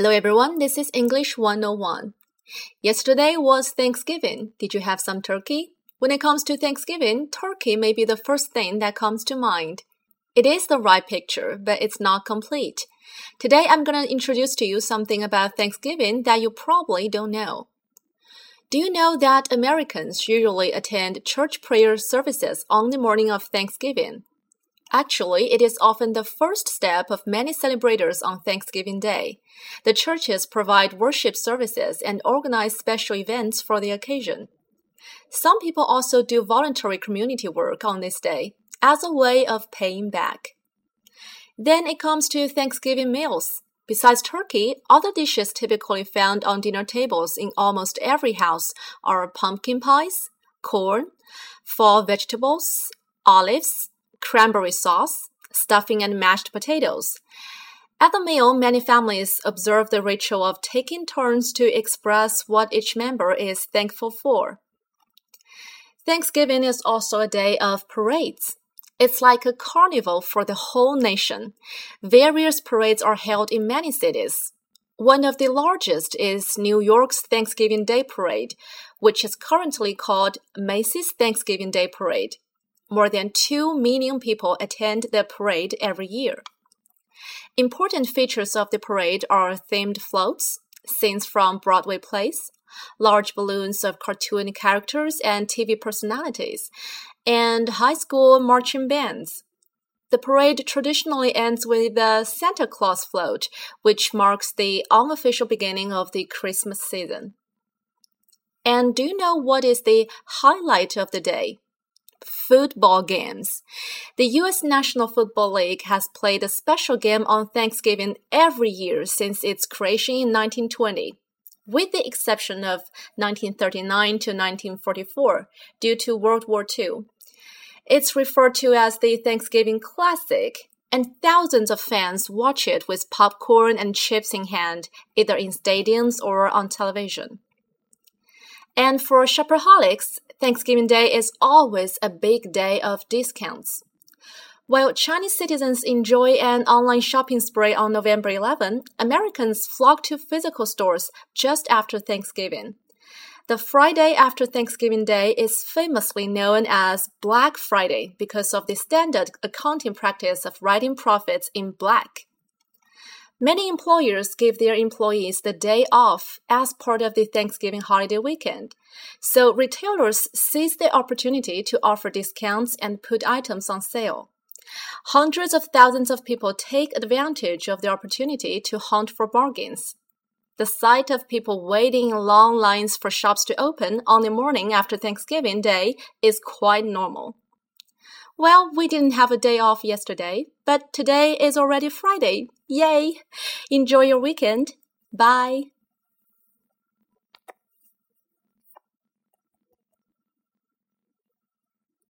Hello everyone, this is English 101. Yesterday was Thanksgiving. Did you have some turkey? When it comes to Thanksgiving, turkey may be the first thing that comes to mind. It is the right picture, but it's not complete. Today I'm going to introduce to you something about Thanksgiving that you probably don't know. Do you know that Americans usually attend church prayer services on the morning of Thanksgiving? Actually, it is often the first step of many celebrators on Thanksgiving Day. The churches provide worship services and organize special events for the occasion. Some people also do voluntary community work on this day as a way of paying back. Then it comes to Thanksgiving meals. Besides turkey, other dishes typically found on dinner tables in almost every house are pumpkin pies, corn, fall vegetables, olives, cranberry sauce, stuffing, and mashed potatoes. At the meal, many families observe the ritual of taking turns to express what each member is thankful for. Thanksgiving is also a day of parades. It's like a carnival for the whole nation. Various parades are held in many cities. One of the largest is New York's Thanksgiving Day Parade, which is currently called Macy's Thanksgiving Day Parade. More than 2 million people attend the parade every year. Important features of the parade are themed floats, scenes from Broadway plays, large balloons of cartoon characters and TV personalities, and high school marching bands. The parade traditionally ends with the Santa Claus float, which marks the unofficial beginning of the Christmas season. And do you know what is the highlight of the day? Football games. The U.S. National Football League has played a special game on Thanksgiving every year since its creation in 1920 with the exception of 1939 to 1944 due to World War II. It's referred to as the Thanksgiving Classic, and thousands of fans watch it with popcorn and chips in hand, either in stadiums or on television. And for shopaholics, Thanksgiving Day is always a big day of discounts. While Chinese citizens enjoy an online shopping spree on November 11, Americans flock to physical stores just after Thanksgiving. The Friday after Thanksgiving Day is famously known as Black Friday because of the standard accounting practice of writing profits in black. Many employers give their employees the day off as part of the Thanksgiving holiday weekend. So retailers seize the opportunity to offer discounts and put items on sale. Hundreds of thousands of people take advantage of the opportunity to hunt for bargains. The sight of people waiting in long lines for shops to open on the morning after Thanksgiving Day is quite normal. Well, we didn't have a day off yesterday, but today is already Friday. Yay! Enjoy your weekend. Bye.